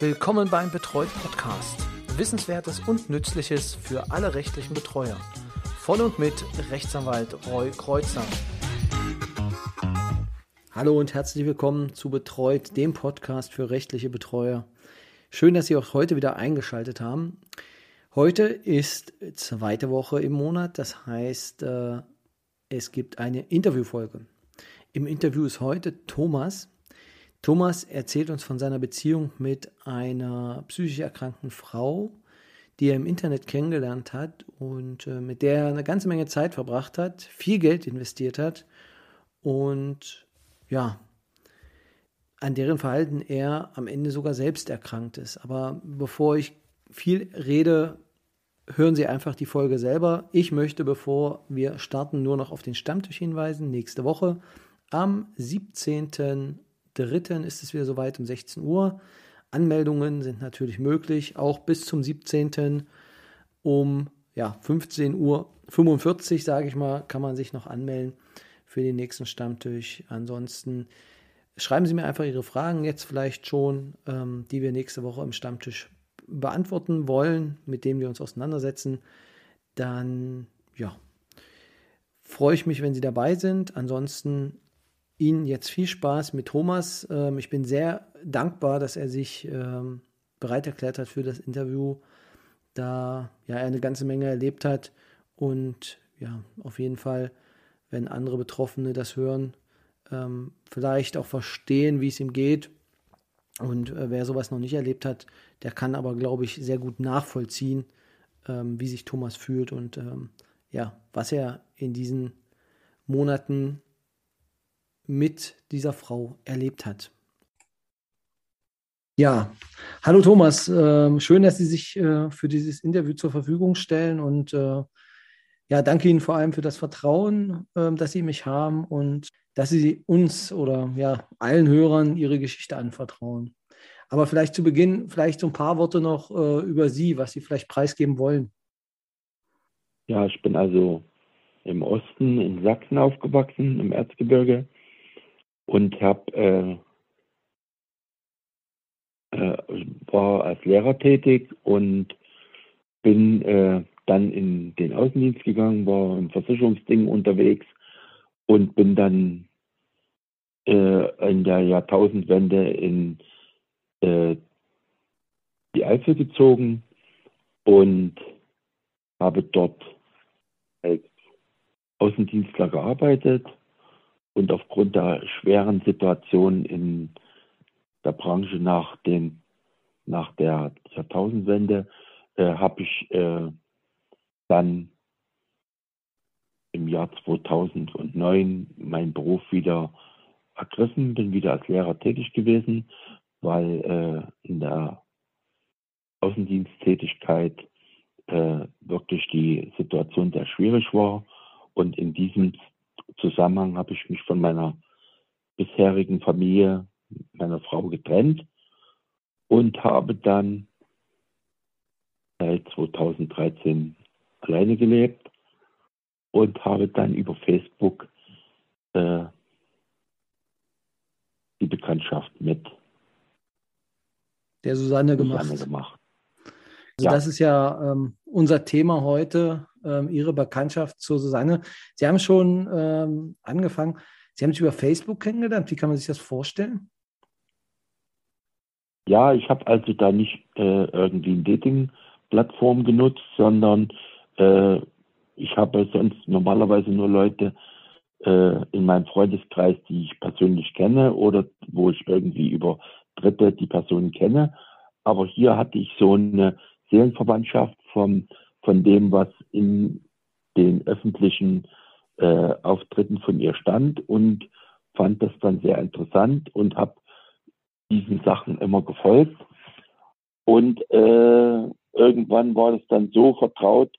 Willkommen beim Betreut Podcast. Wissenswertes und Nützliches für alle rechtlichen Betreuer. Von und mit Rechtsanwalt Roy Kreuzer. Hallo und herzlich willkommen zu Betreut, dem Podcast für rechtliche Betreuer. Schön, dass Sie auch heute wieder eingeschaltet haben. Heute ist zweite Woche im Monat, das heißt, äh, es gibt eine Interviewfolge. Im Interview ist heute Thomas. Thomas erzählt uns von seiner Beziehung mit einer psychisch erkrankten Frau, die er im Internet kennengelernt hat und äh, mit der er eine ganze Menge Zeit verbracht hat, viel Geld investiert hat und ja, an deren Verhalten er am Ende sogar selbst erkrankt ist. Aber bevor ich viel rede, hören Sie einfach die Folge selber. Ich möchte, bevor wir starten, nur noch auf den Stammtisch hinweisen. Nächste Woche am 17. 3. ist es wieder soweit um 16 Uhr. Anmeldungen sind natürlich möglich, auch bis zum 17. um ja, 15 Uhr 45, sage ich mal, kann man sich noch anmelden für den nächsten Stammtisch. Ansonsten schreiben Sie mir einfach Ihre Fragen jetzt vielleicht schon, ähm, die wir nächste Woche im Stammtisch beantworten wollen, mit denen wir uns auseinandersetzen. Dann, ja, freue ich mich, wenn Sie dabei sind. Ansonsten Ihnen jetzt viel Spaß mit Thomas. Ähm, ich bin sehr dankbar, dass er sich ähm, bereit erklärt hat für das Interview, da ja, er eine ganze Menge erlebt hat und ja, auf jeden Fall, wenn andere Betroffene das hören, ähm, vielleicht auch verstehen, wie es ihm geht. Und äh, wer sowas noch nicht erlebt hat, der kann aber, glaube ich, sehr gut nachvollziehen, ähm, wie sich Thomas fühlt und ähm, ja, was er in diesen Monaten mit dieser Frau erlebt hat. Ja, hallo Thomas, äh, schön, dass Sie sich äh, für dieses Interview zur Verfügung stellen und äh, ja, danke Ihnen vor allem für das Vertrauen, ähm, dass Sie mich haben und dass Sie uns oder ja allen Hörern Ihre Geschichte anvertrauen. Aber vielleicht zu Beginn vielleicht so ein paar Worte noch äh, über Sie, was Sie vielleicht preisgeben wollen. Ja, ich bin also im Osten in Sachsen aufgewachsen, im Erzgebirge und habe äh, äh, war als Lehrer tätig und bin äh, dann in den Außendienst gegangen, war im Versicherungsding unterwegs und bin dann äh, in der Jahrtausendwende in äh, die Eifel gezogen und habe dort als Außendienstler gearbeitet und aufgrund der schweren Situation in der Branche nach, den, nach der Jahrtausendwende äh, habe ich äh, dann im Jahr 2009 meinen Beruf wieder ergriffen, bin wieder als Lehrer tätig gewesen, weil äh, in der Außendiensttätigkeit äh, wirklich die Situation sehr schwierig war. Und in diesem Zusammenhang habe ich mich von meiner bisherigen Familie, meiner Frau getrennt und habe dann seit 2013 alleine gelebt und habe dann über Facebook äh, die Bekanntschaft mit der Susanne, gemacht. gemacht. Also ja. das ist ja ähm, unser Thema heute, ähm, Ihre Bekanntschaft zu Susanne. Sie haben schon ähm, angefangen, Sie haben sich über Facebook kennengelernt. Wie kann man sich das vorstellen? Ja, ich habe also da nicht äh, irgendwie eine Dating-Plattform genutzt, sondern äh, ich habe sonst normalerweise nur Leute äh, in meinem Freundeskreis, die ich persönlich kenne oder wo ich irgendwie über Dritte die Person kenne. Aber hier hatte ich so eine Seelenverwandtschaft vom, von dem, was in den öffentlichen äh, Auftritten von ihr stand und fand das dann sehr interessant und habe diesen Sachen immer gefolgt. Und äh, irgendwann war es dann so vertraut,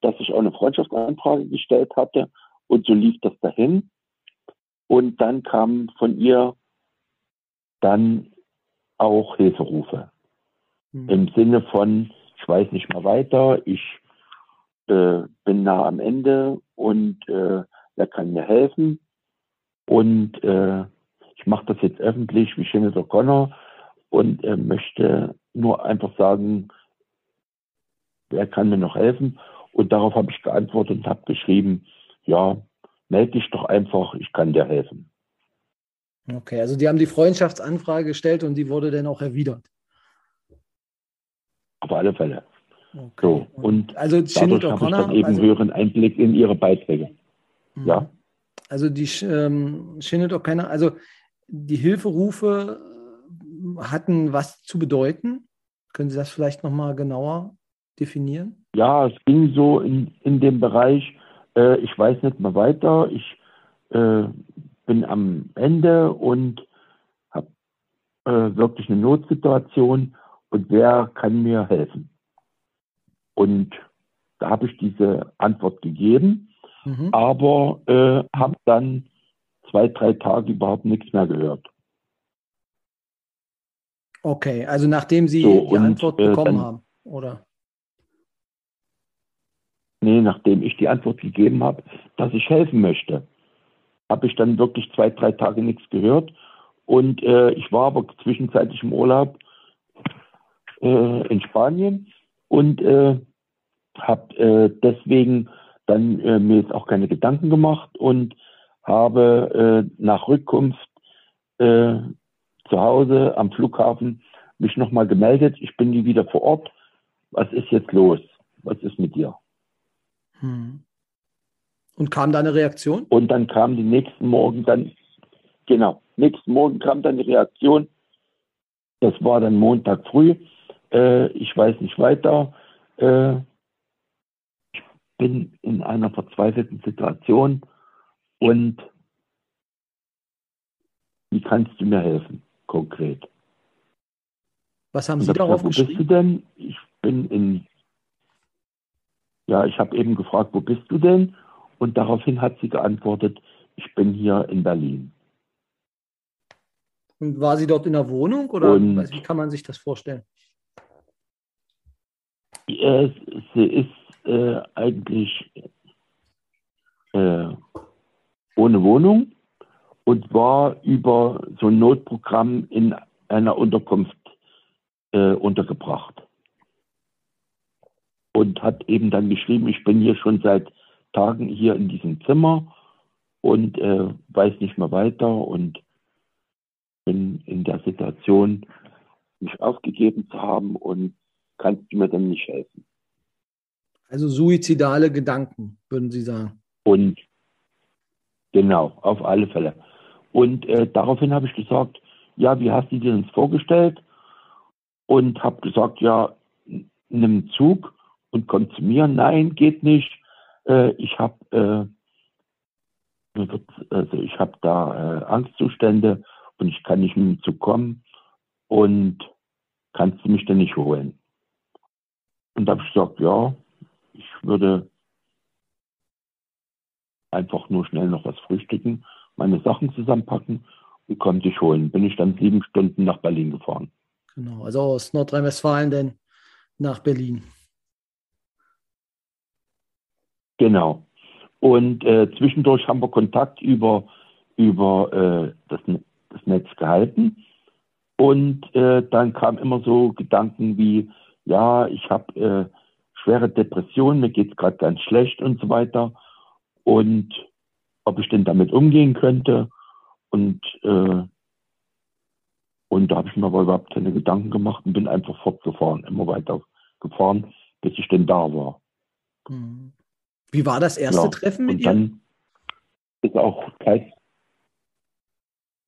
dass ich auch eine Freundschaftsanfrage gestellt hatte und so lief das dahin. Und dann kamen von ihr dann auch Hilferufe. Mhm. Im Sinne von, ich weiß nicht mehr weiter, ich äh, bin nah am Ende und äh, wer kann mir helfen? Und äh, ich mache das jetzt öffentlich wie Sinead O'Connor und äh, möchte nur einfach sagen, wer kann mir noch helfen? Und darauf habe ich geantwortet und habe geschrieben, ja, melde dich doch einfach, ich kann dir helfen. Okay, also die haben die Freundschaftsanfrage gestellt und die wurde dann auch erwidert. Auf alle Fälle. Okay. So, und also dadurch habe ich dann eben also, höheren Einblick in ihre Beiträge. Mhm. Ja. Also die ähm, Shinnet O'Connor, also die Hilferufe hatten was zu bedeuten. Können Sie das vielleicht nochmal genauer definieren? Ja, es ging so in, in dem Bereich, äh, ich weiß nicht mehr weiter, ich äh, bin am Ende und habe äh, wirklich eine Notsituation und wer kann mir helfen? Und da habe ich diese Antwort gegeben, mhm. aber äh, habe dann zwei, drei Tage überhaupt nichts mehr gehört. Okay, also nachdem Sie so, die und, Antwort äh, bekommen dann, haben, oder? Nee, nachdem ich die Antwort gegeben habe, dass ich helfen möchte habe ich dann wirklich zwei, drei Tage nichts gehört. Und äh, ich war aber zwischenzeitlich im Urlaub äh, in Spanien und äh, habe äh, deswegen dann äh, mir jetzt auch keine Gedanken gemacht und habe äh, nach Rückkunft äh, zu Hause am Flughafen mich nochmal gemeldet. Ich bin nie wieder vor Ort. Was ist jetzt los? Was ist mit dir? Hm. Und kam da eine Reaktion? Und dann kam die nächsten Morgen dann, genau, nächsten Morgen kam dann die Reaktion. Das war dann Montag früh. Äh, ich weiß nicht weiter. Äh, ich bin in einer verzweifelten Situation und wie kannst du mir helfen, konkret? Was haben Sie darauf gesagt, Wo bist du denn? Ich bin in, ja, ich habe eben gefragt, wo bist du denn? Und daraufhin hat sie geantwortet, ich bin hier in Berlin. Und war sie dort in der Wohnung oder und, wie kann man sich das vorstellen? Äh, sie ist äh, eigentlich äh, ohne Wohnung und war über so ein Notprogramm in einer Unterkunft äh, untergebracht. Und hat eben dann geschrieben, ich bin hier schon seit Tagen hier in diesem Zimmer und äh, weiß nicht mehr weiter und bin in der Situation, mich aufgegeben zu haben und kannst du mir dann nicht helfen. Also suizidale Gedanken, würden Sie sagen. Und genau, auf alle Fälle. Und äh, daraufhin habe ich gesagt, ja, wie hast du dir das vorgestellt? Und habe gesagt, ja, nimm Zug und komm zu mir. Nein, geht nicht äh, ich habe äh, also ich habe da äh, Angstzustände und ich kann nicht mit dem Zug kommen und kannst du mich denn nicht holen? Und da habe ich gesagt, ja, ich würde einfach nur schnell noch was frühstücken, meine Sachen zusammenpacken und komme dich holen. Bin ich dann sieben Stunden nach Berlin gefahren. Genau, also aus Nordrhein-Westfalen denn nach Berlin. Genau. Und äh, zwischendurch haben wir Kontakt über, über äh, das, das Netz gehalten. Und äh, dann kamen immer so Gedanken wie, ja, ich habe äh, schwere Depressionen, mir geht es gerade ganz schlecht und so weiter. Und ob ich denn damit umgehen könnte. Und, äh, und da habe ich mir aber überhaupt keine Gedanken gemacht und bin einfach fortgefahren, immer weiter gefahren, bis ich denn da war. Mhm. Wie war das erste ja, Treffen mit und dann ihr? Ist auch Zeit,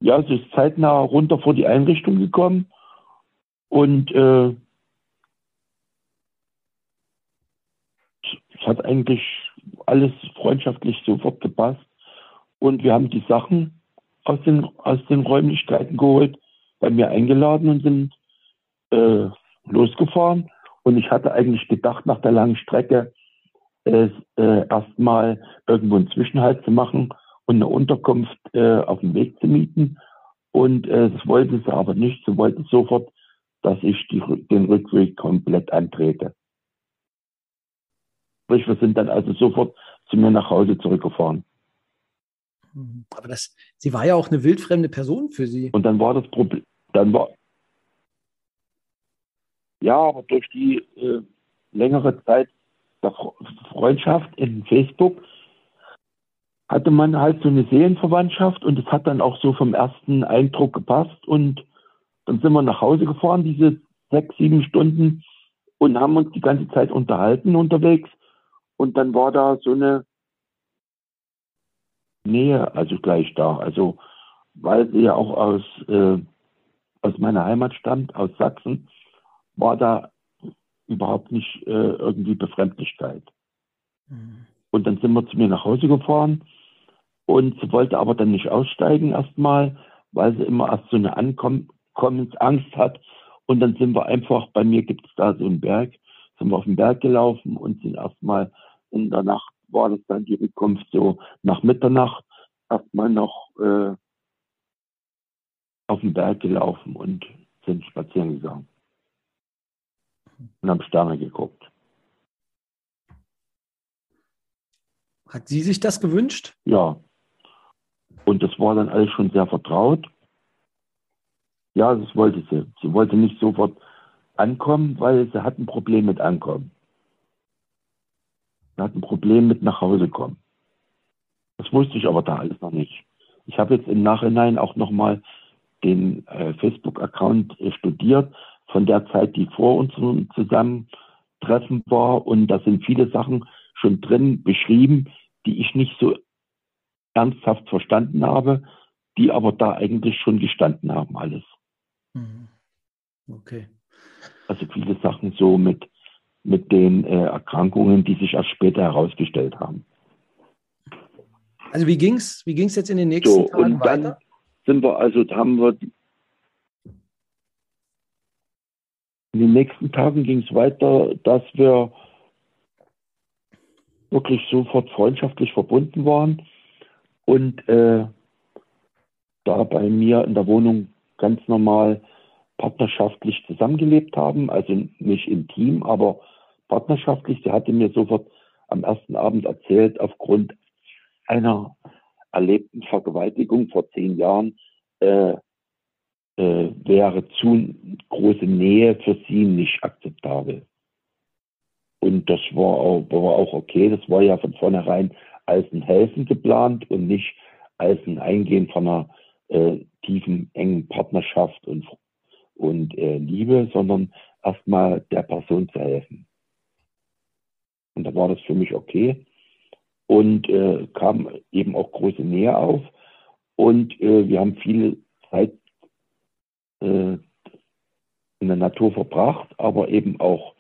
ja, es ist zeitnah runter vor die Einrichtung gekommen und äh, es hat eigentlich alles freundschaftlich sofort gepasst und wir haben die Sachen aus den, aus den Räumlichkeiten geholt, bei mir eingeladen und sind äh, losgefahren. Und ich hatte eigentlich gedacht, nach der langen Strecke, äh, erstmal irgendwo einen Zwischenhalt zu machen und eine Unterkunft äh, auf dem Weg zu mieten. Und äh, das wollte sie aber nicht. Sie wollte sofort, dass ich die, den Rückweg komplett antrete. Sprich, wir sind dann also sofort zu mir nach Hause zurückgefahren. Aber das, sie war ja auch eine wildfremde Person für Sie. Und dann war das Problem, dann war, Ja, aber durch die äh, längere Zeit der Freundschaft in Facebook hatte man halt so eine Seelenverwandtschaft und es hat dann auch so vom ersten Eindruck gepasst und dann sind wir nach Hause gefahren, diese sechs, sieben Stunden und haben uns die ganze Zeit unterhalten unterwegs und dann war da so eine Nähe, also gleich da. Also weil sie ja auch aus, äh, aus meiner Heimat stammt, aus Sachsen, war da überhaupt nicht äh, irgendwie Befremdlichkeit. Mhm. Und dann sind wir zu mir nach Hause gefahren und sie wollte aber dann nicht aussteigen erstmal, weil sie immer erst so eine Ankommensangst hat. Und dann sind wir einfach, bei mir gibt es da so einen Berg, sind wir auf den Berg gelaufen und sind erstmal in der Nacht war das dann die Rückkunft so nach Mitternacht erstmal noch äh, auf den Berg gelaufen und sind spazieren gegangen und haben Sterne geguckt. Hat sie sich das gewünscht? Ja. Und das war dann alles schon sehr vertraut. Ja, das wollte sie. Sie wollte nicht sofort ankommen, weil sie hat ein Problem mit Ankommen. Sie hat ein Problem mit nach Hause kommen. Das wusste ich aber da alles noch nicht. Ich habe jetzt im Nachhinein auch nochmal den äh, Facebook-Account äh, studiert von der Zeit, die vor unserem Zusammentreffen war. Und da sind viele Sachen schon drin beschrieben, die ich nicht so ernsthaft verstanden habe, die aber da eigentlich schon gestanden haben, alles. Mhm. Okay. Also viele Sachen so mit, mit den äh, Erkrankungen, die sich erst später herausgestellt haben. Also wie ging's? Wie ging's jetzt in den nächsten so, Tagen und dann weiter? Sind wir also, haben wir in den nächsten Tagen ging es weiter, dass wir wirklich sofort freundschaftlich verbunden waren und äh, da bei mir in der Wohnung ganz normal partnerschaftlich zusammengelebt haben, also nicht intim, aber partnerschaftlich. Sie hatte mir sofort am ersten Abend erzählt, aufgrund einer erlebten Vergewaltigung vor zehn Jahren äh, äh, wäre zu große Nähe für sie nicht akzeptabel. Und das war auch, war auch okay. Das war ja von vornherein als ein Helfen geplant und nicht als ein Eingehen von einer äh, tiefen, engen Partnerschaft und, und äh, Liebe, sondern erstmal der Person zu helfen. Und da war das für mich okay und äh, kam eben auch große Nähe auf. Und äh, wir haben viel Zeit äh, in der Natur verbracht, aber eben auch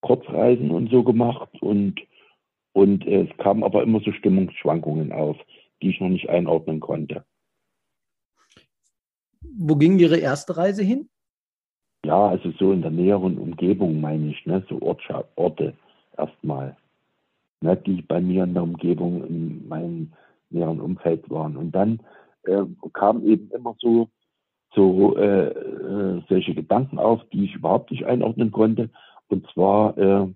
Kurzreisen und so gemacht. Und, und äh, es kamen aber immer so Stimmungsschwankungen auf, die ich noch nicht einordnen konnte. Wo ging Ihre erste Reise hin? Ja, also so in der näheren Umgebung meine ich, ne? so Orte erstmal ne, die bei mir in der Umgebung, in meinem näheren Umfeld waren. Und dann äh, kamen eben immer so, so äh, äh, solche Gedanken auf, die ich überhaupt nicht einordnen konnte. Und zwar äh,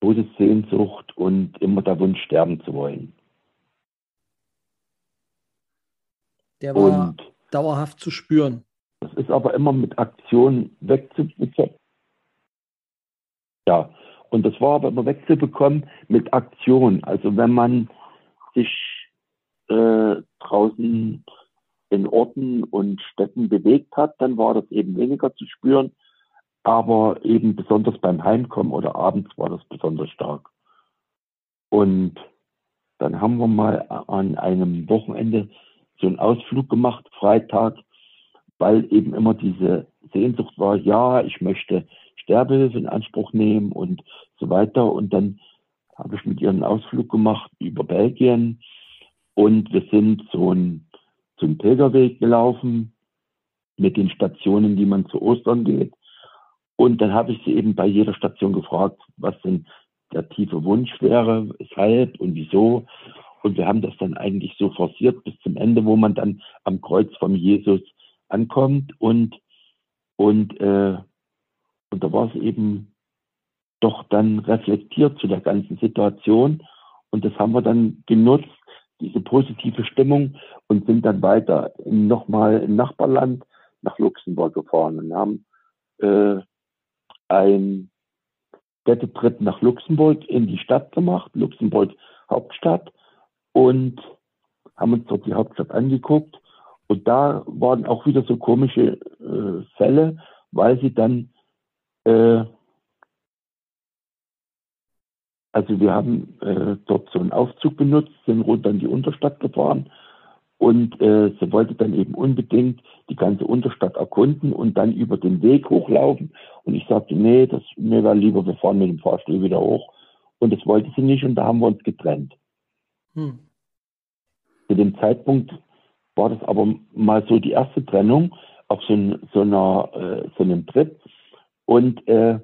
Todessehnsucht und immer der Wunsch, sterben zu wollen. Der war und dauerhaft zu spüren. Das ist aber immer mit Aktion wegzubekommen. Ja, und das war aber immer wegzubekommen mit Aktion. Also wenn man sich äh, draußen in Orten und Städten bewegt hat, dann war das eben weniger zu spüren. Aber eben besonders beim Heimkommen oder abends war das besonders stark. Und dann haben wir mal an einem Wochenende so einen Ausflug gemacht, Freitag, weil eben immer diese Sehnsucht war, ja, ich möchte Sterbehilfe in Anspruch nehmen und so weiter. Und dann habe ich mit ihr einen Ausflug gemacht über Belgien und wir sind so ein, so einen Pilgerweg gelaufen mit den Stationen, die man zu Ostern geht. Und dann habe ich sie eben bei jeder Station gefragt, was denn der tiefe Wunsch wäre, weshalb und wieso. Und wir haben das dann eigentlich so forciert bis zum Ende, wo man dann am Kreuz vom Jesus ankommt und und äh, und da war es eben doch dann reflektiert zu der ganzen Situation. Und das haben wir dann genutzt, diese positive Stimmung, und sind dann weiter nochmal im Nachbarland nach Luxemburg gefahren und haben äh, ein Städtetrip nach Luxemburg in die Stadt gemacht, Luxemburg Hauptstadt, und haben uns dort die Hauptstadt angeguckt. Und da waren auch wieder so komische äh, Fälle, weil sie dann, äh, also wir haben äh, dort so einen Aufzug benutzt, sind runter in die Unterstadt gefahren und äh, sie wollte dann eben unbedingt die ganze Unterstadt erkunden und dann über den Weg hochlaufen. Und ich sagte, nee, das mir war lieber, wir fahren mit dem Fahrstuhl wieder hoch. Und das wollte sie nicht und da haben wir uns getrennt. Hm. Zu dem Zeitpunkt war das aber mal so die erste Trennung auf so, ein, so, einer, äh, so einem Trip. Und äh,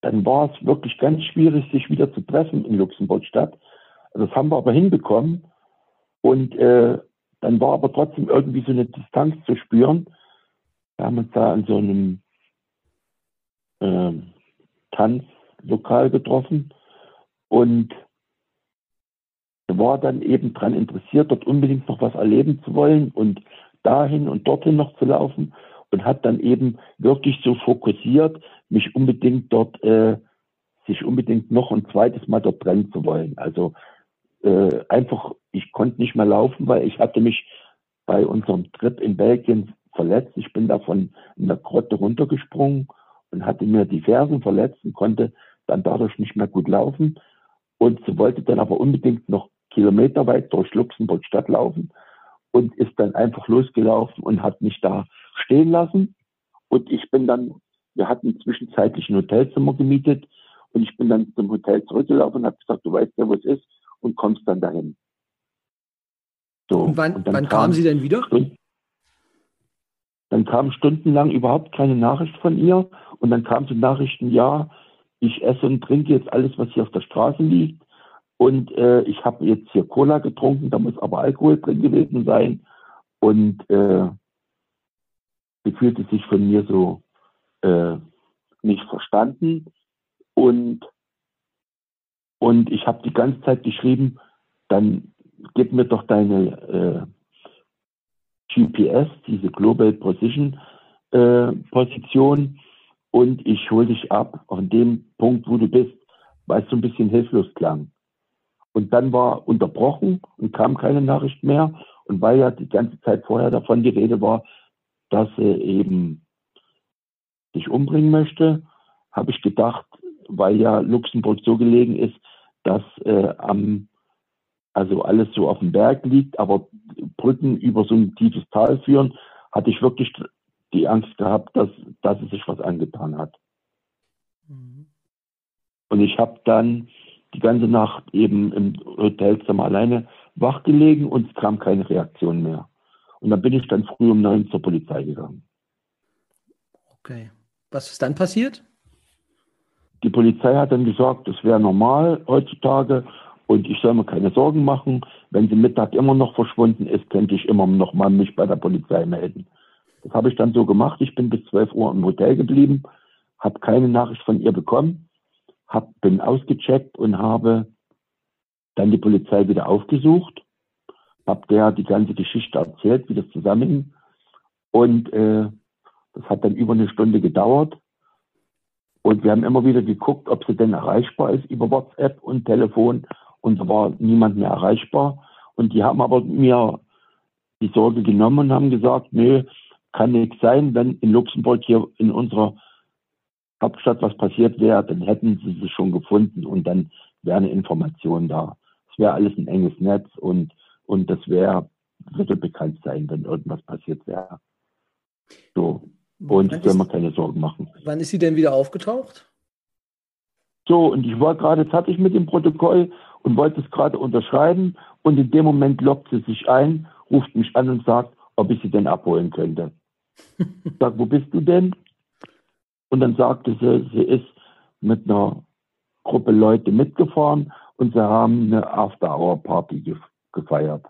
dann war es wirklich ganz schwierig, sich wieder zu treffen in Luxemburg-Stadt. Das haben wir aber hinbekommen. Und äh, dann war aber trotzdem irgendwie so eine Distanz zu spüren. Wir haben uns da an so einem äh, Tanzlokal getroffen und war dann eben daran interessiert, dort unbedingt noch was erleben zu wollen und dahin und dorthin noch zu laufen und hat dann eben wirklich so fokussiert, mich unbedingt dort, äh, sich unbedingt noch ein zweites Mal dort trennen zu wollen. Also äh, einfach, ich konnte nicht mehr laufen, weil ich hatte mich bei unserem Trip in Belgien verletzt. Ich bin davon in der Grotte runtergesprungen und hatte mir die Fersen verletzt und konnte dann dadurch nicht mehr gut laufen. Und sie wollte dann aber unbedingt noch kilometerweit durch Luxemburg Stadt laufen und ist dann einfach losgelaufen und hat mich da stehen lassen. Und ich bin dann, wir hatten zwischenzeitlich ein Hotelzimmer gemietet und ich bin dann zum Hotel zurückgelaufen und habe gesagt, du weißt ja, wo es ist und kommst dann dahin. So, und wann, und wann kam, kam sie denn wieder? Stunden, dann kam stundenlang überhaupt keine Nachricht von ihr und dann kam die Nachrichten, ja, ich esse und trinke jetzt alles, was hier auf der Straße liegt und äh, ich habe jetzt hier Cola getrunken, da muss aber Alkohol drin gewesen sein und äh, sie fühlte sich von mir so äh, nicht verstanden und und ich habe die ganze Zeit geschrieben, dann gib mir doch deine äh, GPS, diese Global Position äh, Position und ich hole dich ab an dem Punkt, wo du bist, weil es so ein bisschen hilflos klang. Und dann war unterbrochen und kam keine Nachricht mehr. Und weil ja die ganze Zeit vorher davon die Rede war, dass er eben sich umbringen möchte, habe ich gedacht, weil ja Luxemburg so gelegen ist, dass äh, am also alles so auf dem Berg liegt, aber Brücken über so ein tiefes Tal führen, hatte ich wirklich die Angst gehabt, dass, dass es sich was angetan hat. Mhm. Und ich habe dann die ganze Nacht eben im Hotelzimmer alleine wach gelegen und es kam keine Reaktion mehr. Und dann bin ich dann früh um neun zur Polizei gegangen. Okay. Was ist dann passiert? Die Polizei hat dann gesagt, das wäre normal heutzutage und ich soll mir keine Sorgen machen. Wenn sie Mittag immer noch verschwunden ist, könnte ich immer noch mal mich bei der Polizei melden. Das habe ich dann so gemacht. Ich bin bis 12 Uhr im Hotel geblieben, habe keine Nachricht von ihr bekommen, hab, bin ausgecheckt und habe dann die Polizei wieder aufgesucht, habe der die ganze Geschichte erzählt, wie das zusammenhing. Und äh, das hat dann über eine Stunde gedauert. Und wir haben immer wieder geguckt, ob sie denn erreichbar ist über WhatsApp und Telefon. Und da war niemand mehr erreichbar. Und die haben aber mir die Sorge genommen und haben gesagt, nö, kann nichts sein, wenn in Luxemburg hier in unserer Hauptstadt was passiert wäre, dann hätten sie sie schon gefunden und dann wäre eine Information da. Es wäre alles ein enges Netz und, und das wäre, würde bekannt sein, wenn irgendwas passiert wäre. So. Und ich soll mir keine Sorgen machen. Wann ist sie denn wieder aufgetaucht? So, und ich war gerade fertig mit dem Protokoll und wollte es gerade unterschreiben. Und in dem Moment lockt sie sich ein, ruft mich an und sagt, ob ich sie denn abholen könnte. Ich sag, wo bist du denn? Und dann sagte sie, sie ist mit einer Gruppe Leute mitgefahren und sie haben eine After-Hour-Party gefeiert.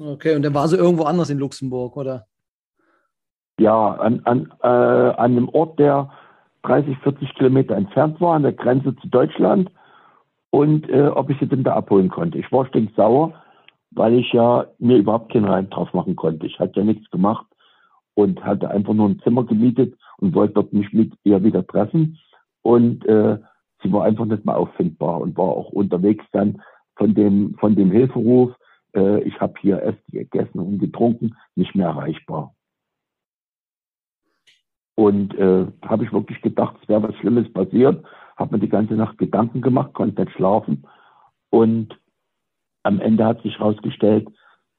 Okay, und dann war sie irgendwo anders in Luxemburg, oder? ja, an, an, äh, an einem Ort, der 30, 40 Kilometer entfernt war, an der Grenze zu Deutschland. Und äh, ob ich sie denn da abholen konnte. Ich war stinksauer, weil ich ja mir überhaupt keinen Reim drauf machen konnte. Ich hatte ja nichts gemacht. und hatte einfach nur ein Zimmer gemietet und wollte dort mich mit ihr wieder treffen. Und äh, sie war einfach nicht mehr auffindbar und war auch unterwegs dann von dem, von dem Hilferuf, äh, ich habe hier erst gegessen und getrunken, nicht mehr erreichbar. Und äh, habe ich wirklich gedacht, es wäre was Schlimmes passiert, habe mir die ganze Nacht Gedanken gemacht, konnte nicht schlafen. Und am Ende hat sich herausgestellt,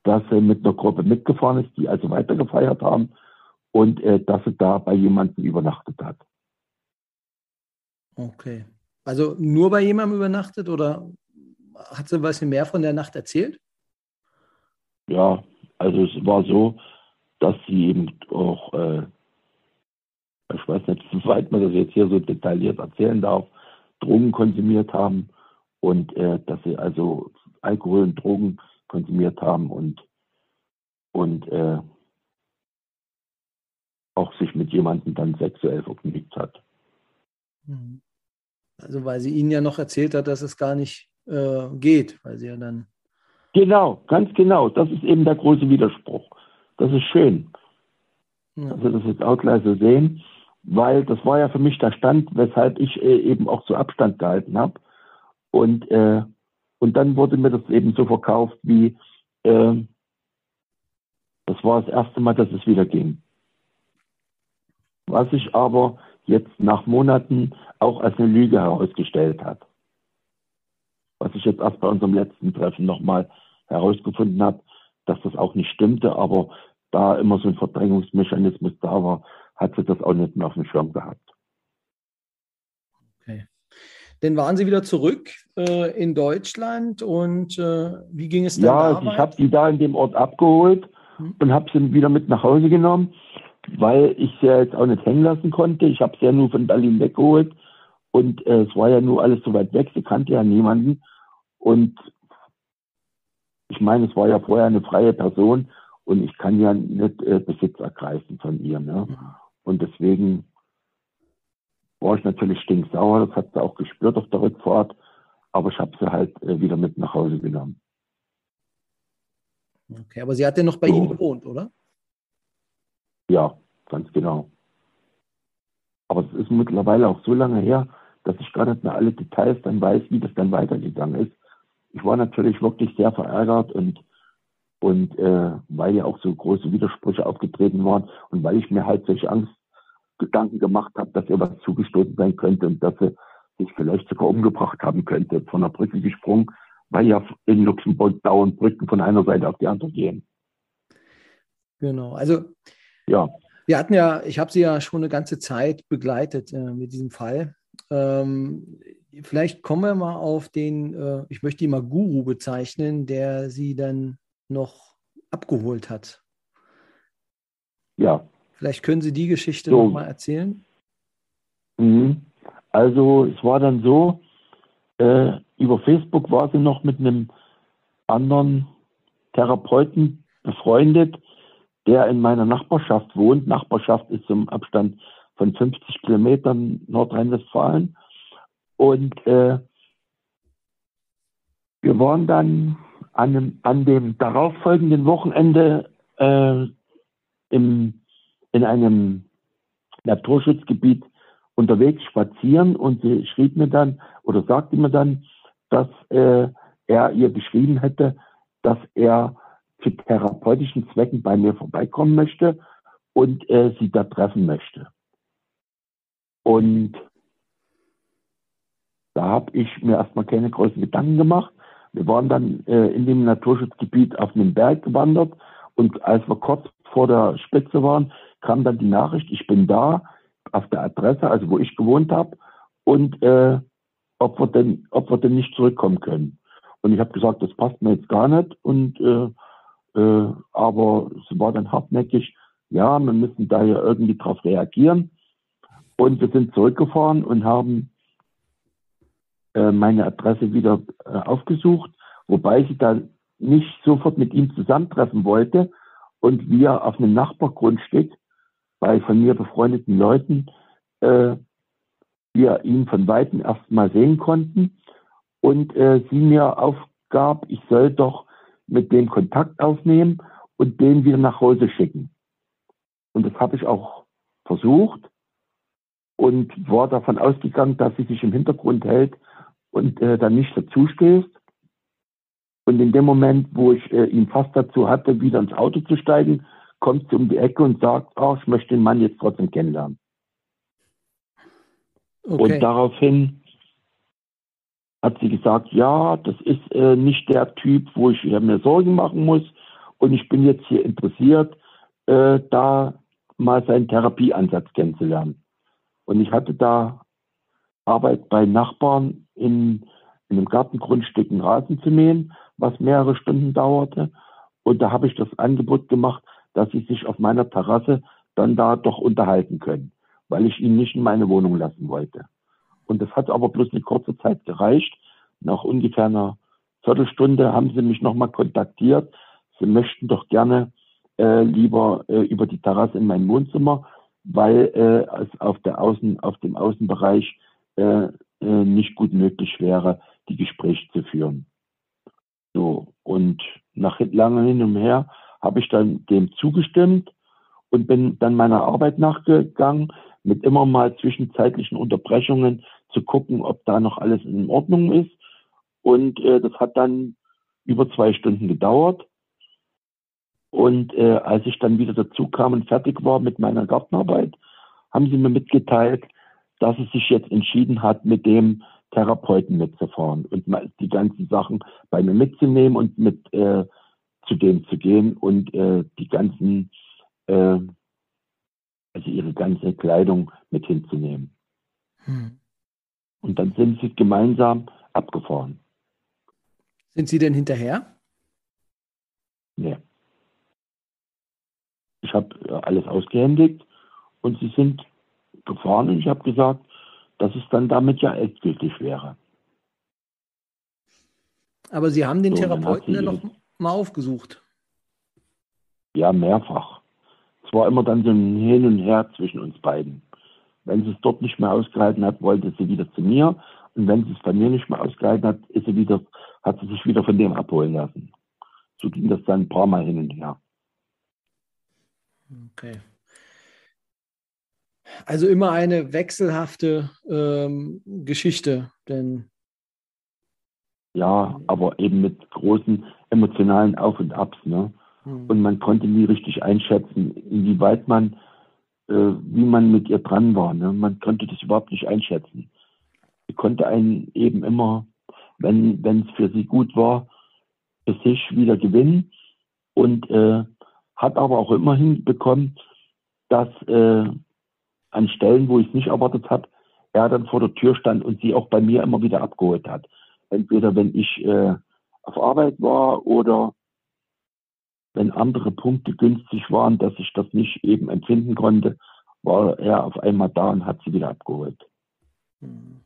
dass er mit einer Gruppe mitgefahren ist, die also weitergefeiert haben und äh, dass er da bei jemandem übernachtet hat. Okay. Also nur bei jemandem übernachtet oder hat sie was mehr von der Nacht erzählt? Ja, also es war so, dass sie eben auch, äh, ich weiß nicht, wie weit man das jetzt hier so detailliert erzählen darf, Drogen konsumiert haben und äh, dass sie also Alkohol und Drogen konsumiert haben und, und äh, auch sich mit jemandem dann sexuell vergnügt hat. Mhm. Also weil sie Ihnen ja noch erzählt hat, dass es gar nicht äh, geht, weil sie ja dann. Genau, ganz genau. Das ist eben der große Widerspruch. Das ist schön. Ja. Also das jetzt auch gleich so sehen, weil das war ja für mich der Stand, weshalb ich äh, eben auch so Abstand gehalten habe. Und, äh, und dann wurde mir das eben so verkauft, wie äh, das war das erste Mal, dass es wieder ging. Was sich aber jetzt nach Monaten auch als eine Lüge herausgestellt hat. Was ich jetzt erst bei unserem letzten Treffen nochmal herausgefunden habe, dass das auch nicht stimmte, aber da immer so ein Verdrängungsmechanismus da war, hat sie das auch nicht mehr auf dem Schirm gehabt. Okay. Dann waren Sie wieder zurück äh, in Deutschland und äh, wie ging es dann? Ja, ich habe die da in dem Ort abgeholt hm. und habe sie wieder mit nach Hause genommen weil ich sie ja jetzt auch nicht hängen lassen konnte. Ich habe sie ja nur von Berlin weggeholt und äh, es war ja nur alles so weit weg, sie kannte ja niemanden. Und ich meine, es war ja vorher eine freie Person und ich kann ja nicht äh, Besitz ergreifen von ihr. Ne? Und deswegen war ich natürlich stinksauer, das hat sie auch gespürt auf der Rückfahrt, aber ich habe sie halt äh, wieder mit nach Hause genommen. Okay, aber sie hat ja noch bei so. Ihnen gewohnt, oder? Ja, ganz genau. Aber es ist mittlerweile auch so lange her, dass ich gar nicht mehr alle Details dann weiß, wie das dann weitergegangen ist. Ich war natürlich wirklich sehr verärgert und und äh, weil ja auch so große Widersprüche aufgetreten waren und weil ich mir halt solche Angstgedanken gemacht habe, dass ihr was zugestoßen sein könnte und dass sie sich vielleicht sogar umgebracht haben könnte, von der Brücke gesprungen, weil ja in Luxemburg dauernd Brücken von einer Seite auf die andere gehen. Genau, also ja. Wir hatten ja, ich habe Sie ja schon eine ganze Zeit begleitet äh, mit diesem Fall. Ähm, vielleicht kommen wir mal auf den, äh, ich möchte ihn mal Guru bezeichnen, der Sie dann noch abgeholt hat. Ja. Vielleicht können Sie die Geschichte so. nochmal erzählen. Mhm. Also es war dann so, äh, über Facebook war sie noch mit einem anderen Therapeuten befreundet, der in meiner Nachbarschaft wohnt. Nachbarschaft ist zum Abstand von 50 Kilometern Nordrhein-Westfalen. Und äh, wir waren dann an dem, an dem darauffolgenden Wochenende äh, im, in einem Naturschutzgebiet unterwegs spazieren und sie schrieb mir dann oder sagte mir dann, dass äh, er ihr geschrieben hätte, dass er zu therapeutischen Zwecken bei mir vorbeikommen möchte und äh, sie da treffen möchte. Und da habe ich mir erstmal keine großen Gedanken gemacht. Wir waren dann äh, in dem Naturschutzgebiet auf einem Berg gewandert und als wir kurz vor der Spitze waren, kam dann die Nachricht, ich bin da auf der Adresse, also wo ich gewohnt habe, und äh, ob wir denn, ob wir denn nicht zurückkommen können. Und ich habe gesagt, das passt mir jetzt gar nicht und äh, äh, aber es war dann hartnäckig, ja, wir müssen da ja irgendwie drauf reagieren. Und wir sind zurückgefahren und haben äh, meine Adresse wieder äh, aufgesucht, wobei sie da nicht sofort mit ihm zusammentreffen wollte und wir auf einem Nachbargrundstück bei von mir befreundeten Leuten äh, wir ihn von Weitem erstmal sehen konnten und äh, sie mir aufgab, ich soll doch mit dem Kontakt aufnehmen und den wieder nach Hause schicken. Und das habe ich auch versucht und war davon ausgegangen, dass sie sich im Hintergrund hält und äh, dann nicht dazu stößt. Und in dem Moment, wo ich äh, ihn fast dazu hatte, wieder ins Auto zu steigen, kommt sie um die Ecke und sagt, oh, ich möchte den Mann jetzt trotzdem kennenlernen. Okay. Und daraufhin hat sie gesagt, ja, das ist äh, nicht der Typ, wo ich mir Sorgen machen muss. Und ich bin jetzt hier interessiert, äh, da mal seinen Therapieansatz kennenzulernen. Und ich hatte da Arbeit bei Nachbarn in, in einem Gartengrundstück einen Rasen zu mähen, was mehrere Stunden dauerte. Und da habe ich das Angebot gemacht, dass sie sich auf meiner Terrasse dann da doch unterhalten können, weil ich ihn nicht in meine Wohnung lassen wollte. Und das hat aber bloß eine kurze Zeit gereicht. Nach ungefähr einer Viertelstunde haben sie mich nochmal kontaktiert. Sie möchten doch gerne äh, lieber äh, über die Terrasse in mein Wohnzimmer, weil äh, es auf der Außen, auf dem Außenbereich äh, äh, nicht gut möglich wäre, die Gespräche zu führen. So und nach lange hin und her habe ich dann dem zugestimmt und bin dann meiner Arbeit nachgegangen, mit immer mal zwischenzeitlichen Unterbrechungen zu gucken, ob da noch alles in Ordnung ist. Und äh, das hat dann über zwei Stunden gedauert. Und äh, als ich dann wieder dazu kam und fertig war mit meiner Gartenarbeit, haben sie mir mitgeteilt, dass es sich jetzt entschieden hat, mit dem Therapeuten mitzufahren und die ganzen Sachen bei mir mitzunehmen und mit äh, zu dem zu gehen und äh, die ganzen, äh, also ihre ganze Kleidung mit hinzunehmen. Hm. Und dann sind sie gemeinsam abgefahren. Sind Sie denn hinterher? Nee. Ich habe äh, alles ausgehändigt und sie sind gefahren und ich habe gesagt, dass es dann damit ja endgültig wäre. Aber Sie haben den so, Therapeuten ja noch mal aufgesucht. Ja, mehrfach. Es war immer dann so ein Hin und Her zwischen uns beiden. Wenn sie es dort nicht mehr ausgehalten hat, wollte sie wieder zu mir. Und wenn sie es bei mir nicht mehr ausgehalten hat, ist sie wieder, hat sie sich wieder von dem abholen lassen. So ging das dann ein paar Mal hin und her. Okay. Also immer eine wechselhafte ähm, Geschichte, denn. Ja, aber eben mit großen emotionalen Auf und Abs. Ne? Mhm. Und man konnte nie richtig einschätzen, inwieweit man, äh, wie man mit ihr dran war. Ne? Man konnte das überhaupt nicht einschätzen. Sie konnte einen eben immer, wenn es für sie gut war, für sich wieder gewinnen und äh, hat aber auch immer hinbekommen, dass äh, an Stellen, wo ich es nicht erwartet habe, er dann vor der Tür stand und sie auch bei mir immer wieder abgeholt hat. Entweder wenn ich äh, auf Arbeit war oder wenn andere Punkte günstig waren, dass ich das nicht eben empfinden konnte, war er auf einmal da und hat sie wieder abgeholt. Hm.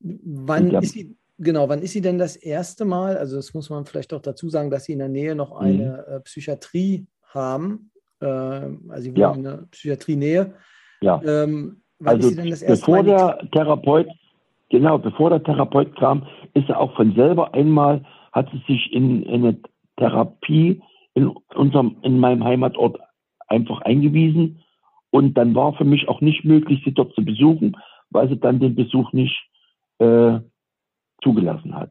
Wann ist sie, genau, wann ist sie denn das erste Mal, also das muss man vielleicht auch dazu sagen, dass Sie in der Nähe noch eine mhm. Psychiatrie haben, äh, also Sie wohnen ja. in der Psychiatrie-Nähe. Ja. Ähm, also bevor der Therapeut, genau, bevor der Therapeut kam, ist er auch von selber einmal, hat sie sich in, in eine Therapie in unserem, in meinem Heimatort einfach eingewiesen. Und dann war für mich auch nicht möglich, sie dort zu besuchen, weil sie dann den Besuch nicht äh, zugelassen hat.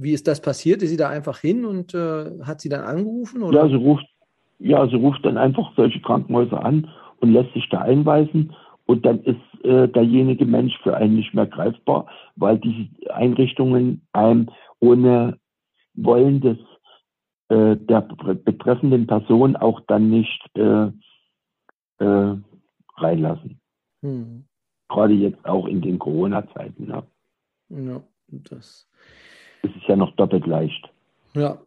Wie ist das passiert? Ist sie da einfach hin und äh, hat sie dann angerufen? Oder? Ja, sie ruft, ja, sie ruft dann einfach solche Krankenhäuser an und lässt sich da einweisen. Und dann ist äh, derjenige Mensch für einen nicht mehr greifbar, weil diese Einrichtungen einem ohne Wollen des, äh, der betreffenden Person auch dann nicht äh, äh reinlassen. Hm. Gerade jetzt auch in den Corona-Zeiten. Ja. ja, das es ist ja noch doppelt leicht. Ja,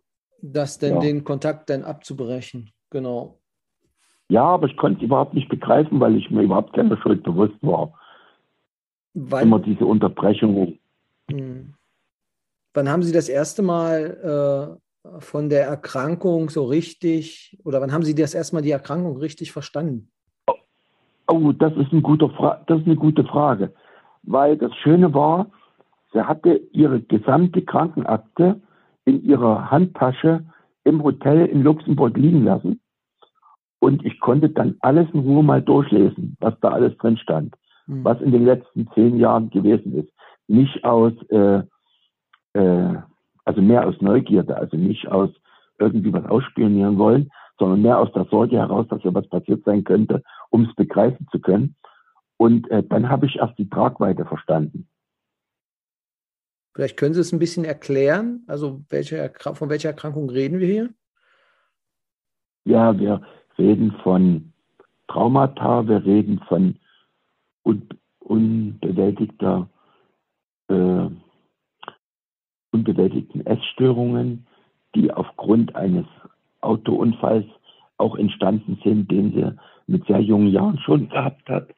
das denn ja. den Kontakt dann abzubrechen, genau. Ja, aber ich konnte es überhaupt nicht begreifen, weil ich mir überhaupt keine Schuld bewusst war. Weil, Immer diese Unterbrechung. Hm. Wann haben Sie das erste Mal äh, von der Erkrankung so richtig, oder wann haben Sie das erste Mal die Erkrankung richtig verstanden? Oh, oh das, ist ein guter das ist eine gute Frage. Weil das Schöne war, Sie hatte ihre gesamte Krankenakte in ihrer Handtasche im Hotel in Luxemburg liegen lassen. Und ich konnte dann alles in Ruhe mal durchlesen, was da alles drin stand, mhm. was in den letzten zehn Jahren gewesen ist. Nicht aus, äh, äh, also mehr aus Neugierde, also nicht aus irgendwie was ausspionieren wollen, sondern mehr aus der Sorge heraus, dass ja was passiert sein könnte, um es begreifen zu können. Und äh, dann habe ich erst die Tragweite verstanden. Vielleicht können Sie es ein bisschen erklären. Also welche, von welcher Erkrankung reden wir hier? Ja, wir reden von Traumata, wir reden von un unbewältigter, äh, unbewältigten Essstörungen, die aufgrund eines Autounfalls auch entstanden sind, den sie mit sehr jungen Jahren schon gehabt hat.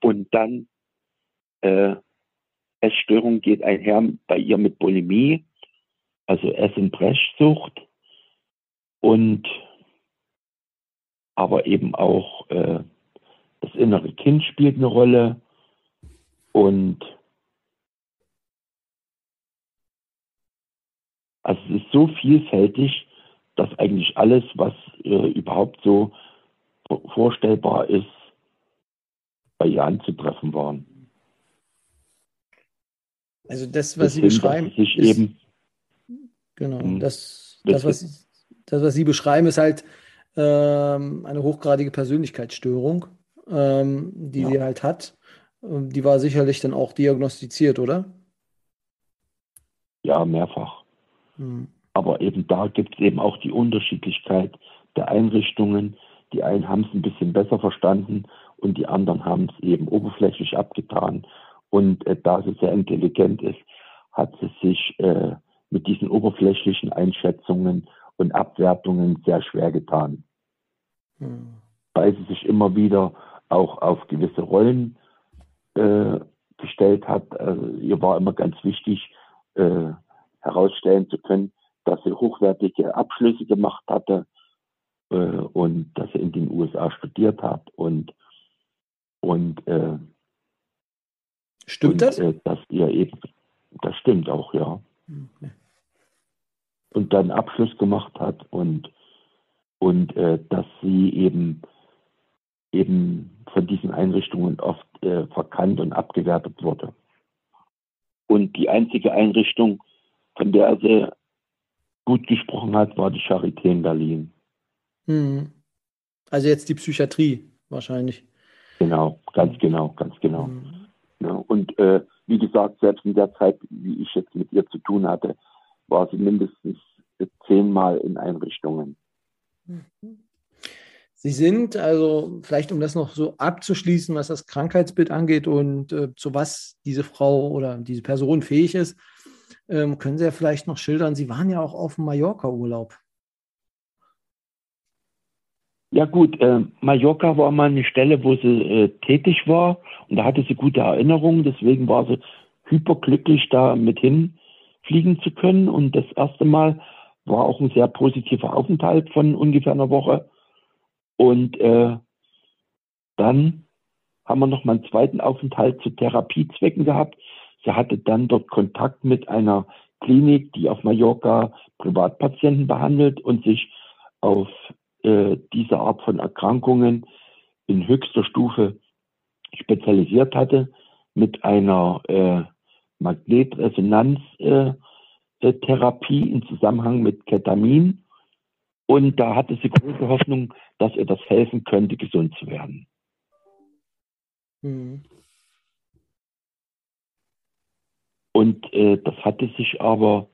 Und dann äh, Essstörung geht einher bei ihr mit Bulimie, also Essen-Brechsucht und aber eben auch äh, das innere Kind spielt eine Rolle und also es ist so vielfältig, dass eigentlich alles, was äh, überhaupt so vorstellbar ist, bei ihr anzutreffen waren. Also das, was Sie beschreiben, ist, eben, genau, hm. das, das, was, das, was Sie beschreiben, ist halt ähm, eine hochgradige Persönlichkeitsstörung, ähm, die ja. sie halt hat. Die war sicherlich dann auch diagnostiziert, oder? Ja, mehrfach. Hm. Aber eben da gibt es eben auch die Unterschiedlichkeit der Einrichtungen. Die einen haben es ein bisschen besser verstanden und die anderen haben es eben oberflächlich abgetan. Und äh, da sie sehr intelligent ist, hat sie sich äh, mit diesen oberflächlichen Einschätzungen und Abwertungen sehr schwer getan. Hm. Weil sie sich immer wieder auch auf gewisse Rollen äh, gestellt hat. Also ihr war immer ganz wichtig, äh, herausstellen zu können, dass sie hochwertige Abschlüsse gemacht hatte äh, und dass sie in den USA studiert hat und und äh, Stimmt und, das? Äh, dass ihr eben, das stimmt auch, ja. Okay. Und dann Abschluss gemacht hat und, und äh, dass sie eben, eben von diesen Einrichtungen oft äh, verkannt und abgewertet wurde. Und die einzige Einrichtung, von der sie gut gesprochen hat, war die Charité in Berlin. Hm. Also jetzt die Psychiatrie wahrscheinlich. Genau, ganz genau, ganz genau. Hm. Ja, und äh, wie gesagt, selbst in der Zeit, wie ich jetzt mit ihr zu tun hatte, war sie mindestens zehnmal in Einrichtungen. Sie sind, also vielleicht um das noch so abzuschließen, was das Krankheitsbild angeht und äh, zu was diese Frau oder diese Person fähig ist, ähm, können Sie ja vielleicht noch schildern, Sie waren ja auch auf dem Mallorca-Urlaub. Ja gut, äh, Mallorca war mal eine Stelle, wo sie äh, tätig war und da hatte sie gute Erinnerungen, deswegen war sie hyperglücklich, da mit hinfliegen zu können. Und das erste Mal war auch ein sehr positiver Aufenthalt von ungefähr einer Woche. Und äh, dann haben wir noch mal einen zweiten Aufenthalt zu Therapiezwecken gehabt. Sie hatte dann dort Kontakt mit einer Klinik, die auf Mallorca Privatpatienten behandelt und sich auf äh, diese Art von Erkrankungen in höchster Stufe spezialisiert hatte mit einer äh, Magnetresonanztherapie äh, im Zusammenhang mit Ketamin. Und da hatte sie große Hoffnung, dass ihr das helfen könnte, gesund zu werden. Mhm. Und äh, das hatte sich aber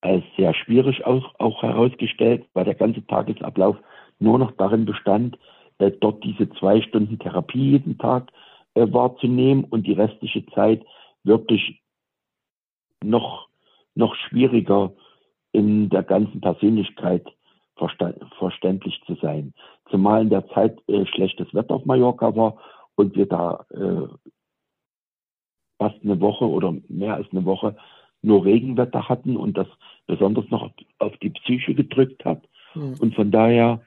als sehr schwierig auch, auch herausgestellt, weil der ganze Tagesablauf nur noch darin bestand, äh, dort diese zwei Stunden Therapie jeden Tag äh, wahrzunehmen und die restliche Zeit wirklich noch, noch schwieriger in der ganzen Persönlichkeit verständlich zu sein. Zumal in der Zeit äh, schlechtes Wetter auf Mallorca war und wir da äh, fast eine Woche oder mehr als eine Woche nur Regenwetter hatten und das besonders noch auf die Psyche gedrückt hat. Mhm. Und von daher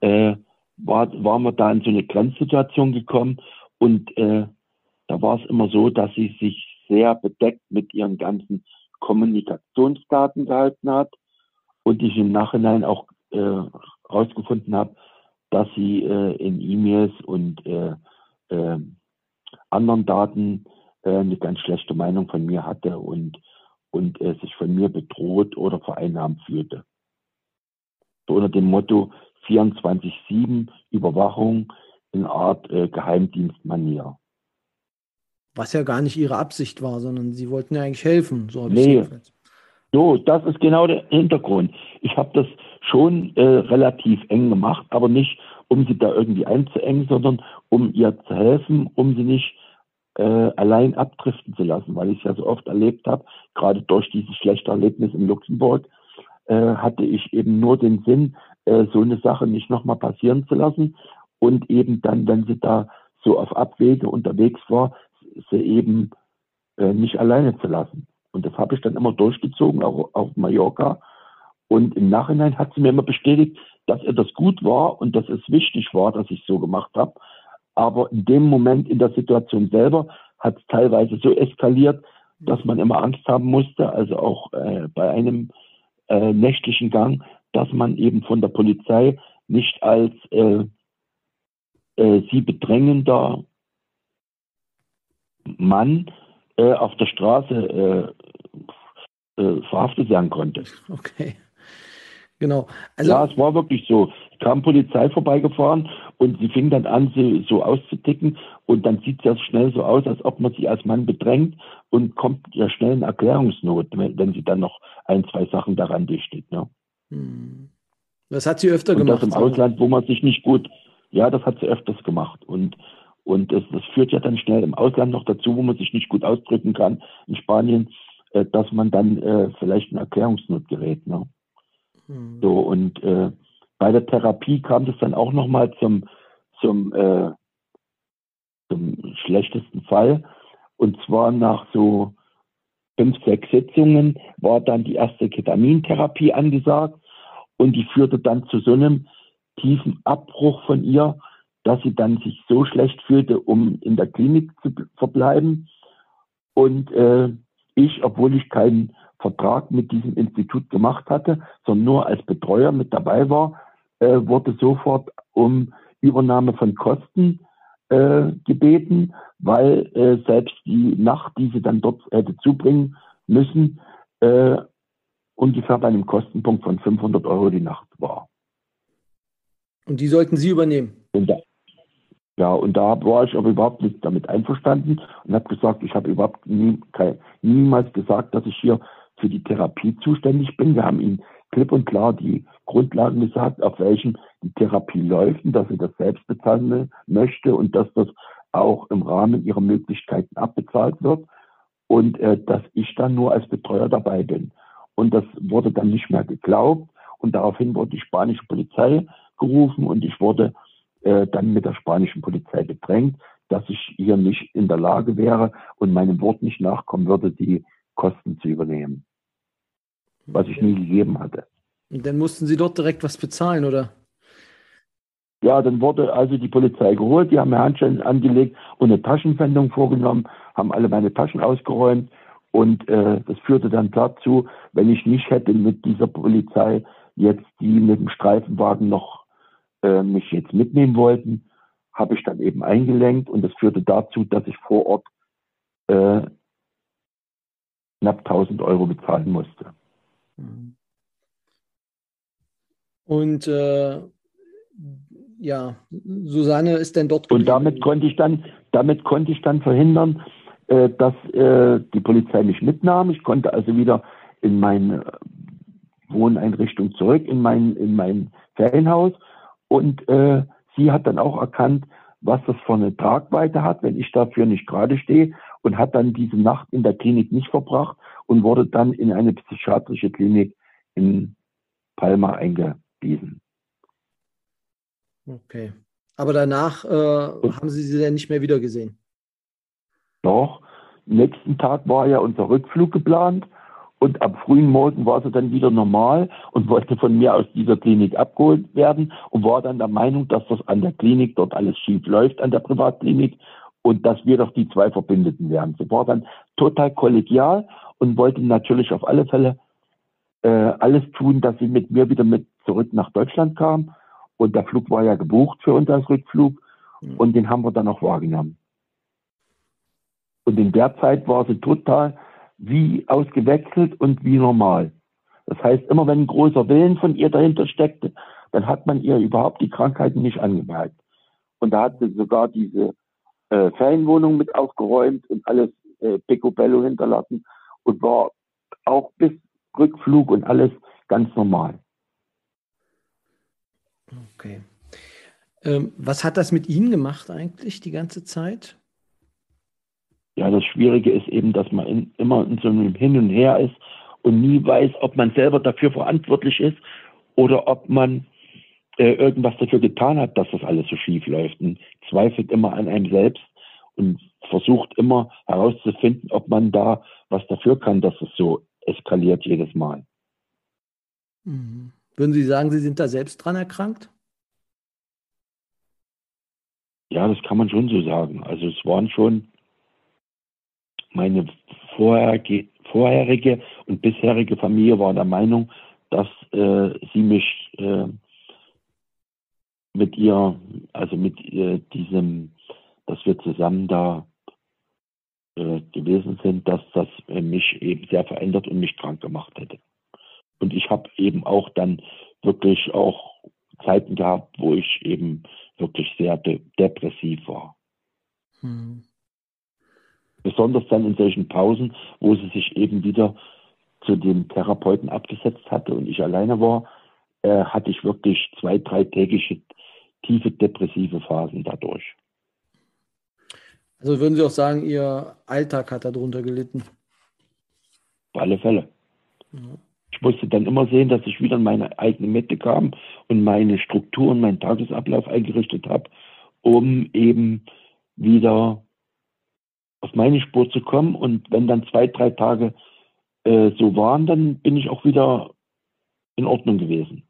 äh, war, waren wir da in so eine Grenzsituation gekommen und äh, da war es immer so, dass sie sich sehr bedeckt mit ihren ganzen Kommunikationsdaten gehalten hat und ich im Nachhinein auch herausgefunden äh, habe, dass sie äh, in E-Mails und äh, äh, anderen Daten äh, eine ganz schlechte Meinung von mir hatte und, und äh, sich von mir bedroht oder vereinnahmt fühlte. So unter dem Motto 24-7 Überwachung in Art äh, Geheimdienstmanier. Was ja gar nicht ihre Absicht war, sondern sie wollten ja eigentlich helfen. So nee. So, das ist genau der Hintergrund. Ich habe das schon äh, relativ eng gemacht, aber nicht, um sie da irgendwie einzuengen, sondern um ihr zu helfen, um sie nicht äh, allein abdriften zu lassen, weil ich es ja so oft erlebt habe, gerade durch dieses schlechte Erlebnis in Luxemburg, äh, hatte ich eben nur den Sinn, äh, so eine Sache nicht nochmal passieren zu lassen und eben dann, wenn sie da so auf Abwege unterwegs war, sie eben äh, nicht alleine zu lassen. Und das habe ich dann immer durchgezogen, auch auf Mallorca. Und im Nachhinein hat sie mir immer bestätigt, dass ihr das gut war und dass es wichtig war, dass ich so gemacht habe. Aber in dem Moment in der Situation selber hat es teilweise so eskaliert, dass man immer Angst haben musste, also auch äh, bei einem äh, nächtlichen Gang, dass man eben von der Polizei nicht als äh, äh sie bedrängender Mann äh, auf der Straße äh, verhaftet werden konnte. Okay. Genau. Also, ja, es war wirklich so. Es kam Polizei vorbeigefahren und sie fing dann an, so, so auszuticken und dann sieht es ja schnell so aus, als ob man sie als Mann bedrängt und kommt ja schnell in Erklärungsnot, wenn, wenn sie dann noch ein, zwei Sachen daran dichtet. Ne? Hm. Das hat sie öfter und gemacht. Das im Ausland, wo man sich nicht gut, ja, das hat sie öfters gemacht. Und und das, das führt ja dann schnell im Ausland noch dazu, wo man sich nicht gut ausdrücken kann, in Spanien, äh, dass man dann äh, vielleicht in Erklärungsnot gerät. Ne? Mhm. So, und äh, bei der Therapie kam das dann auch nochmal zum, zum, äh, zum schlechtesten Fall. Und zwar nach so fünf, sechs Sitzungen war dann die erste Ketamintherapie angesagt und die führte dann zu so einem tiefen Abbruch von ihr, dass sie dann sich so schlecht fühlte, um in der Klinik zu verbleiben. Und äh, ich, obwohl ich keinen Vertrag mit diesem Institut gemacht hatte, sondern nur als Betreuer mit dabei war, äh, wurde sofort um Übernahme von Kosten äh, gebeten, weil äh, selbst die Nacht, die sie dann dort hätte zubringen müssen, äh, ungefähr bei einem Kostenpunkt von 500 Euro die Nacht war. Und die sollten Sie übernehmen? Und da, ja, und da war ich aber überhaupt nicht damit einverstanden und habe gesagt, ich habe überhaupt nie, kein, niemals gesagt, dass ich hier für die Therapie zuständig bin. Wir haben ihnen klipp und klar die Grundlagen gesagt, auf welchen die Therapie läuft und dass sie das selbst bezahlen möchte und dass das auch im Rahmen ihrer Möglichkeiten abbezahlt wird und äh, dass ich dann nur als Betreuer dabei bin. Und das wurde dann nicht mehr geglaubt und daraufhin wurde die spanische Polizei gerufen und ich wurde äh, dann mit der spanischen Polizei bedrängt, dass ich hier nicht in der Lage wäre und meinem Wort nicht nachkommen würde, die Kosten zu übernehmen. Was ich nie gegeben hatte. Und dann mussten Sie dort direkt was bezahlen, oder? Ja, dann wurde also die Polizei geholt, die haben mir Handschellen angelegt und eine Taschenpfändung vorgenommen, haben alle meine Taschen ausgeräumt und äh, das führte dann dazu, wenn ich nicht hätte mit dieser Polizei jetzt die mit dem Streifenwagen noch äh, mich jetzt mitnehmen wollten, habe ich dann eben eingelenkt und das führte dazu, dass ich vor Ort äh, knapp 1000 Euro bezahlen musste. Und äh, ja, Susanne ist denn dort geblieben. Und damit konnte ich dann, damit konnte ich dann verhindern, äh, dass äh, die Polizei mich mitnahm. Ich konnte also wieder in meine Wohneinrichtung zurück, in mein, in mein Ferienhaus und äh, sie hat dann auch erkannt, was das für eine Tragweite hat, wenn ich dafür nicht gerade stehe und hat dann diese Nacht in der Klinik nicht verbracht und wurde dann in eine psychiatrische Klinik in Palma eingewiesen. Okay. Aber danach äh, haben Sie sie dann nicht mehr wiedergesehen? Doch. Nächsten Tag war ja unser Rückflug geplant und am frühen Morgen war sie dann wieder normal und wollte von mir aus dieser Klinik abgeholt werden und war dann der Meinung, dass das an der Klinik dort alles schief läuft, an der Privatklinik und dass wir doch die zwei Verbündeten wären. Sie war dann total kollegial und wollte natürlich auf alle Fälle äh, alles tun, dass sie mit mir wieder mit zurück nach Deutschland kam. Und der Flug war ja gebucht für uns als Rückflug. Mhm. Und den haben wir dann auch wahrgenommen. Und in der Zeit war sie total wie ausgewechselt und wie normal. Das heißt, immer wenn ein großer Willen von ihr dahinter steckte, dann hat man ihr überhaupt die Krankheiten nicht angemerkt. Und da hat sie sogar diese äh, Ferienwohnung mit aufgeräumt und alles äh, Picobello hinterlassen und war auch bis Rückflug und alles ganz normal. Okay. Ähm, was hat das mit Ihnen gemacht eigentlich die ganze Zeit? Ja, das Schwierige ist eben, dass man in, immer in so einem Hin und Her ist und nie weiß, ob man selber dafür verantwortlich ist oder ob man äh, irgendwas dafür getan hat, dass das alles so schief läuft und zweifelt immer an einem selbst und versucht immer herauszufinden, ob man da was dafür kann, dass es so eskaliert jedes Mal. Mhm. Würden Sie sagen, Sie sind da selbst dran erkrankt? Ja, das kann man schon so sagen. Also es waren schon meine vorherige, vorherige und bisherige Familie war der Meinung, dass äh, sie mich äh, mit ihr, also mit äh, diesem, dass wir zusammen da äh, gewesen sind, dass das äh, mich eben sehr verändert und mich krank gemacht hätte. Und ich habe eben auch dann wirklich auch Zeiten gehabt, wo ich eben wirklich sehr de depressiv war. Hm. Besonders dann in solchen Pausen, wo sie sich eben wieder zu dem Therapeuten abgesetzt hatte und ich alleine war, äh, hatte ich wirklich zwei, dreitägige tiefe depressive Phasen dadurch. Also würden Sie auch sagen, Ihr Alltag hat darunter gelitten? Auf alle Fälle. Ja. Ich musste dann immer sehen, dass ich wieder in meine eigene Mitte kam und meine Strukturen, meinen Tagesablauf eingerichtet habe, um eben wieder auf meine Spur zu kommen. Und wenn dann zwei, drei Tage äh, so waren, dann bin ich auch wieder in Ordnung gewesen.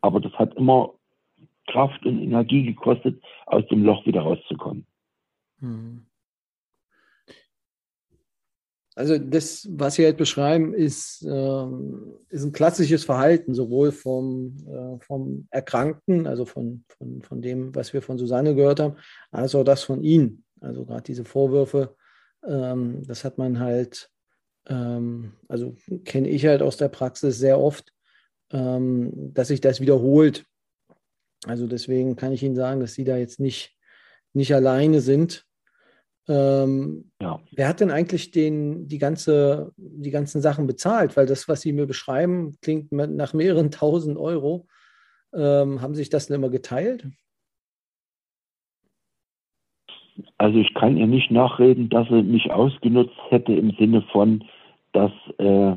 Aber das hat immer Kraft und Energie gekostet, aus dem Loch wieder rauszukommen. Hm. Also das, was Sie halt beschreiben, ist, äh, ist ein klassisches Verhalten, sowohl vom, äh, vom Erkrankten, also von, von, von dem, was wir von Susanne gehört haben, als auch das von Ihnen. Also gerade diese Vorwürfe, ähm, das hat man halt, ähm, also kenne ich halt aus der Praxis sehr oft, ähm, dass sich das wiederholt. Also deswegen kann ich Ihnen sagen, dass Sie da jetzt nicht, nicht alleine sind. Ähm, ja. Wer hat denn eigentlich den, die, ganze, die ganzen Sachen bezahlt? Weil das, was Sie mir beschreiben, klingt nach mehreren tausend Euro. Ähm, haben sich das denn immer geteilt? Also ich kann ihr nicht nachreden, dass sie mich ausgenutzt hätte im Sinne von, dass, äh,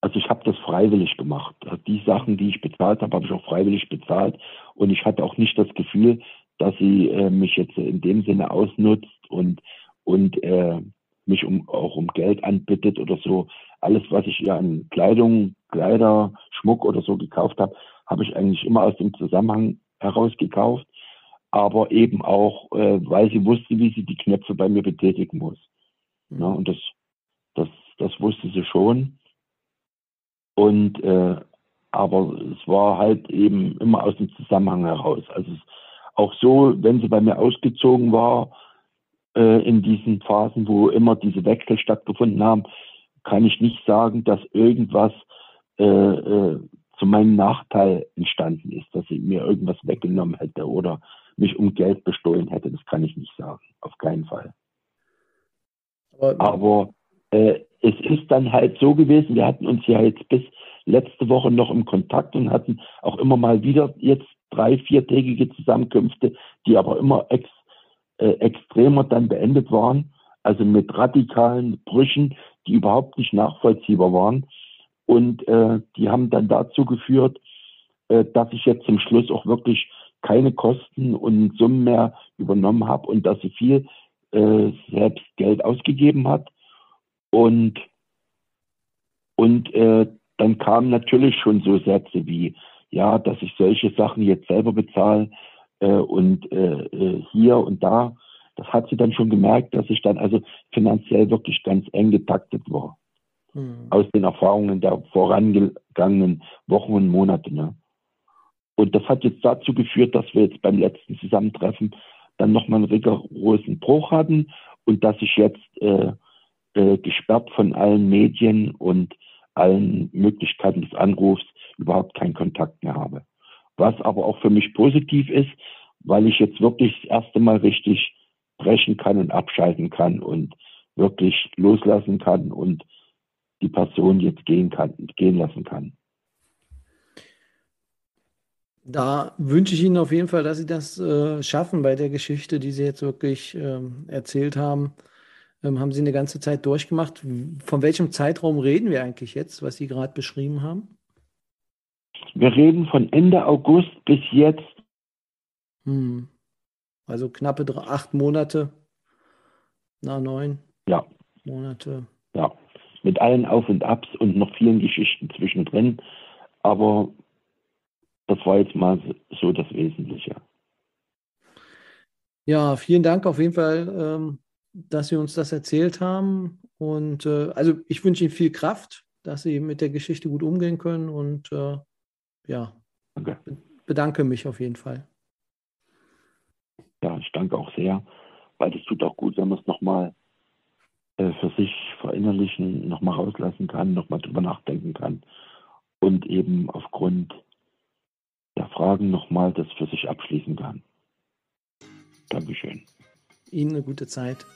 also ich habe das freiwillig gemacht. Die Sachen, die ich bezahlt habe, habe ich auch freiwillig bezahlt. Und ich hatte auch nicht das Gefühl, dass sie äh, mich jetzt in dem Sinne ausnutzt und, und äh, mich um, auch um Geld anbietet oder so. Alles, was ich ihr an Kleidung, Kleider, Schmuck oder so gekauft habe, habe ich eigentlich immer aus dem Zusammenhang heraus gekauft, aber eben auch, äh, weil sie wusste, wie sie die Knöpfe bei mir betätigen muss. Mhm. Ja, und das, das, das wusste sie schon. Und äh, aber es war halt eben immer aus dem Zusammenhang heraus. Also es, auch so, wenn sie bei mir ausgezogen war, äh, in diesen Phasen, wo immer diese Wechsel stattgefunden haben, kann ich nicht sagen, dass irgendwas äh, äh, zu meinem Nachteil entstanden ist, dass sie mir irgendwas weggenommen hätte oder mich um Geld bestohlen hätte. Das kann ich nicht sagen, auf keinen Fall. Aber, Aber äh, es ist dann halt so gewesen, wir hatten uns ja jetzt bis letzte Woche noch im Kontakt und hatten auch immer mal wieder jetzt drei, viertägige Zusammenkünfte, die aber immer ex, äh, extremer dann beendet waren, also mit radikalen Brüchen, die überhaupt nicht nachvollziehbar waren. Und äh, die haben dann dazu geführt, äh, dass ich jetzt zum Schluss auch wirklich keine Kosten und Summen mehr übernommen habe und dass sie viel äh, selbst Geld ausgegeben hat. Und, und äh, dann kamen natürlich schon so Sätze wie, ja, dass ich solche Sachen jetzt selber bezahle äh, und äh, äh, hier und da. Das hat sie dann schon gemerkt, dass ich dann also finanziell wirklich ganz eng getaktet war. mhm. aus den Erfahrungen der vorangegangenen Wochen und Monate. Ne? Und das hat jetzt dazu geführt, dass wir jetzt beim letzten Zusammentreffen dann nochmal einen rigorosen Bruch hatten und dass ich jetzt äh, äh, gesperrt von allen Medien und allen Möglichkeiten des Anrufs überhaupt keinen Kontakt mehr habe. Was aber auch für mich positiv ist, weil ich jetzt wirklich das erste Mal richtig brechen kann und abschalten kann und wirklich loslassen kann und die Person jetzt gehen kann, gehen lassen kann. Da wünsche ich Ihnen auf jeden Fall, dass Sie das äh, schaffen bei der Geschichte, die Sie jetzt wirklich ähm, erzählt haben. Ähm, haben Sie eine ganze Zeit durchgemacht. Von welchem Zeitraum reden wir eigentlich jetzt, was Sie gerade beschrieben haben? Wir reden von Ende August bis jetzt. Hm. Also knappe drei, acht Monate. Na, neun. Ja. Monate. Ja. Mit allen Auf und Abs und noch vielen Geschichten zwischendrin. Aber das war jetzt mal so das Wesentliche. Ja, vielen Dank auf jeden Fall, ähm, dass Sie uns das erzählt haben. Und äh, also ich wünsche Ihnen viel Kraft, dass Sie mit der Geschichte gut umgehen können. Und äh, ja, okay. bedanke mich auf jeden Fall. Ja, ich danke auch sehr, weil das tut auch gut, wenn man es nochmal äh, für sich verinnerlichen, nochmal rauslassen kann, nochmal drüber nachdenken kann und eben aufgrund der Fragen nochmal das für sich abschließen kann. Dankeschön. Ihnen eine gute Zeit.